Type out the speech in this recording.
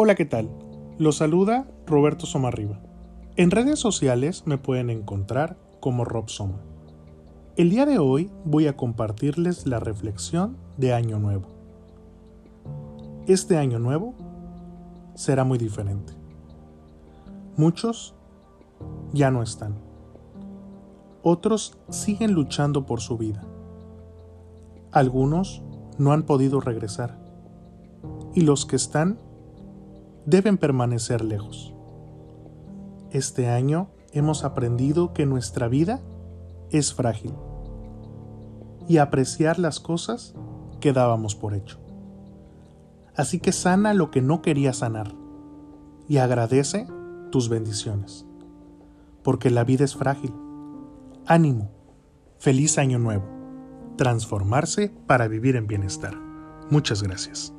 Hola, ¿qué tal? Los saluda Roberto Somarriba. En redes sociales me pueden encontrar como Rob Soma. El día de hoy voy a compartirles la reflexión de Año Nuevo. Este Año Nuevo será muy diferente. Muchos ya no están. Otros siguen luchando por su vida. Algunos no han podido regresar. Y los que están deben permanecer lejos. Este año hemos aprendido que nuestra vida es frágil y apreciar las cosas que dábamos por hecho. Así que sana lo que no quería sanar y agradece tus bendiciones, porque la vida es frágil. Ánimo, feliz año nuevo, transformarse para vivir en bienestar. Muchas gracias.